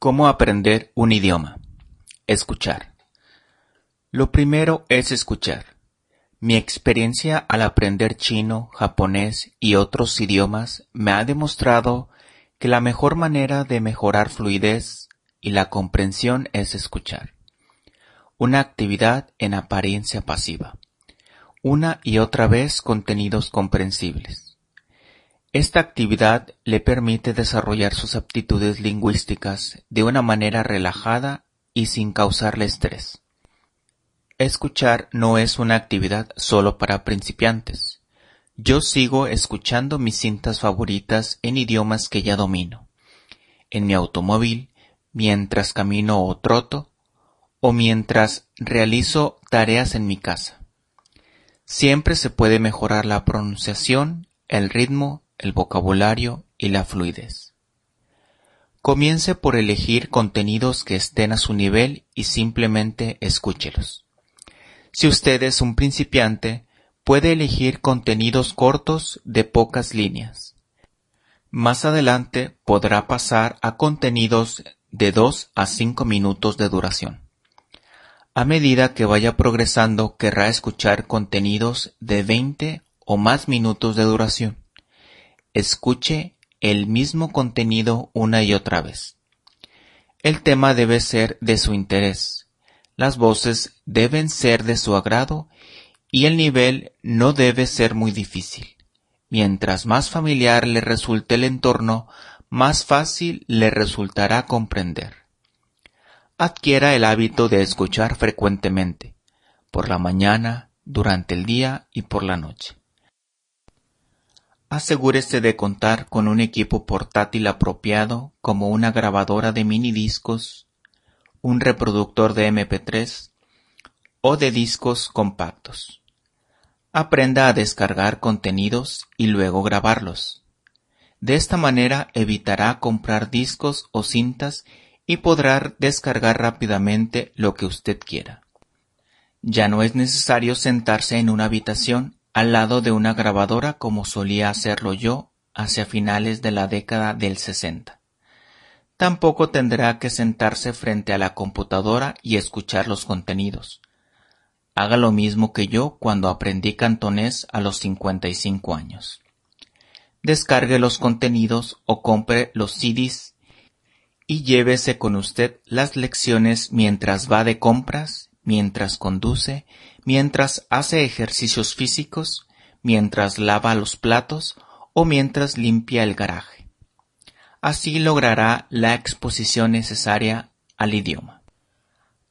¿Cómo aprender un idioma? Escuchar. Lo primero es escuchar. Mi experiencia al aprender chino, japonés y otros idiomas me ha demostrado que la mejor manera de mejorar fluidez y la comprensión es escuchar. Una actividad en apariencia pasiva. Una y otra vez contenidos comprensibles. Esta actividad le permite desarrollar sus aptitudes lingüísticas de una manera relajada y sin causarle estrés. Escuchar no es una actividad solo para principiantes. Yo sigo escuchando mis cintas favoritas en idiomas que ya domino. En mi automóvil, mientras camino o troto, o mientras realizo tareas en mi casa. Siempre se puede mejorar la pronunciación, el ritmo el vocabulario y la fluidez. Comience por elegir contenidos que estén a su nivel y simplemente escúchelos. Si usted es un principiante, puede elegir contenidos cortos de pocas líneas. Más adelante podrá pasar a contenidos de 2 a 5 minutos de duración. A medida que vaya progresando querrá escuchar contenidos de 20 o más minutos de duración. Escuche el mismo contenido una y otra vez. El tema debe ser de su interés, las voces deben ser de su agrado y el nivel no debe ser muy difícil. Mientras más familiar le resulte el entorno, más fácil le resultará comprender. Adquiera el hábito de escuchar frecuentemente, por la mañana, durante el día y por la noche. Asegúrese de contar con un equipo portátil apropiado como una grabadora de mini discos, un reproductor de MP3 o de discos compactos. Aprenda a descargar contenidos y luego grabarlos. De esta manera evitará comprar discos o cintas y podrá descargar rápidamente lo que usted quiera. Ya no es necesario sentarse en una habitación al lado de una grabadora como solía hacerlo yo hacia finales de la década del sesenta. Tampoco tendrá que sentarse frente a la computadora y escuchar los contenidos. Haga lo mismo que yo cuando aprendí cantonés a los 55 años. Descargue los contenidos o compre los CDs y llévese con usted las lecciones mientras va de compras mientras conduce, mientras hace ejercicios físicos, mientras lava los platos o mientras limpia el garaje. Así logrará la exposición necesaria al idioma.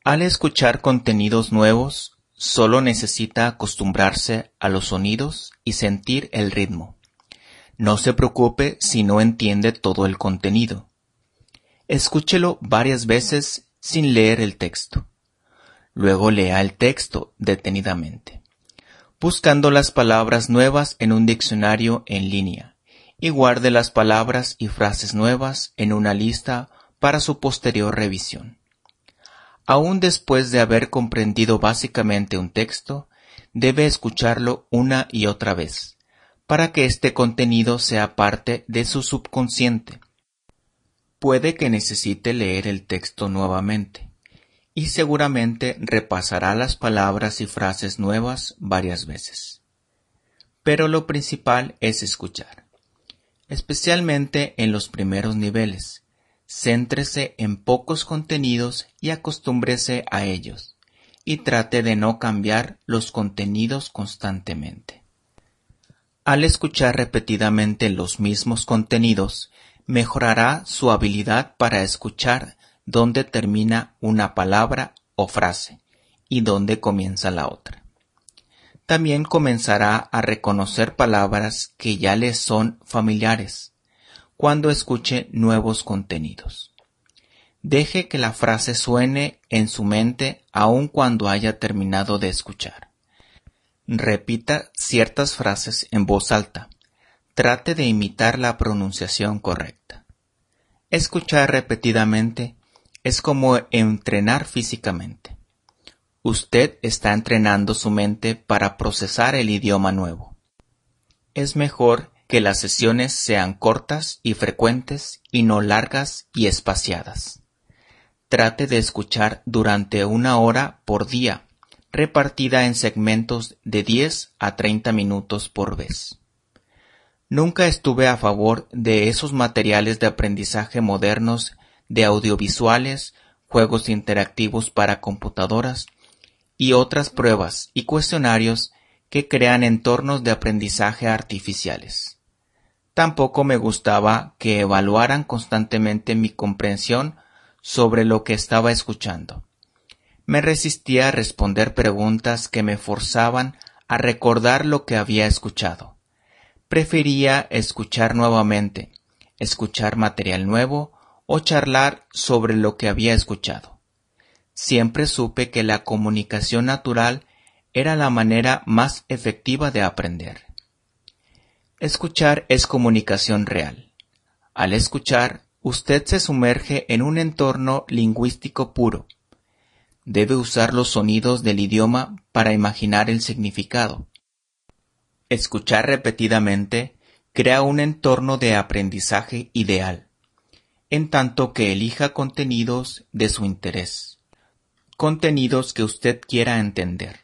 Al escuchar contenidos nuevos, solo necesita acostumbrarse a los sonidos y sentir el ritmo. No se preocupe si no entiende todo el contenido. Escúchelo varias veces sin leer el texto. Luego lea el texto detenidamente, buscando las palabras nuevas en un diccionario en línea, y guarde las palabras y frases nuevas en una lista para su posterior revisión. Aún después de haber comprendido básicamente un texto, debe escucharlo una y otra vez, para que este contenido sea parte de su subconsciente. Puede que necesite leer el texto nuevamente y seguramente repasará las palabras y frases nuevas varias veces. Pero lo principal es escuchar, especialmente en los primeros niveles. Céntrese en pocos contenidos y acostúmbrese a ellos, y trate de no cambiar los contenidos constantemente. Al escuchar repetidamente los mismos contenidos, mejorará su habilidad para escuchar dónde termina una palabra o frase y dónde comienza la otra. También comenzará a reconocer palabras que ya le son familiares cuando escuche nuevos contenidos. Deje que la frase suene en su mente aun cuando haya terminado de escuchar. Repita ciertas frases en voz alta. Trate de imitar la pronunciación correcta. Escuchar repetidamente es como entrenar físicamente. Usted está entrenando su mente para procesar el idioma nuevo. Es mejor que las sesiones sean cortas y frecuentes y no largas y espaciadas. trate de escuchar durante una hora por día, repartida en segmentos de 10 a 30 minutos por vez. Nunca estuve a favor de esos materiales de aprendizaje modernos de audiovisuales, juegos interactivos para computadoras y otras pruebas y cuestionarios que crean entornos de aprendizaje artificiales. Tampoco me gustaba que evaluaran constantemente mi comprensión sobre lo que estaba escuchando. Me resistía a responder preguntas que me forzaban a recordar lo que había escuchado. Prefería escuchar nuevamente, escuchar material nuevo o charlar sobre lo que había escuchado. Siempre supe que la comunicación natural era la manera más efectiva de aprender. Escuchar es comunicación real. Al escuchar, usted se sumerge en un entorno lingüístico puro. Debe usar los sonidos del idioma para imaginar el significado. Escuchar repetidamente crea un entorno de aprendizaje ideal, en tanto que elija contenidos de su interés, contenidos que usted quiera entender.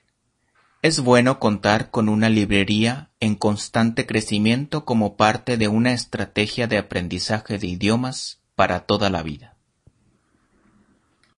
Es bueno contar con una librería en constante crecimiento como parte de una estrategia de aprendizaje de idiomas para toda la vida.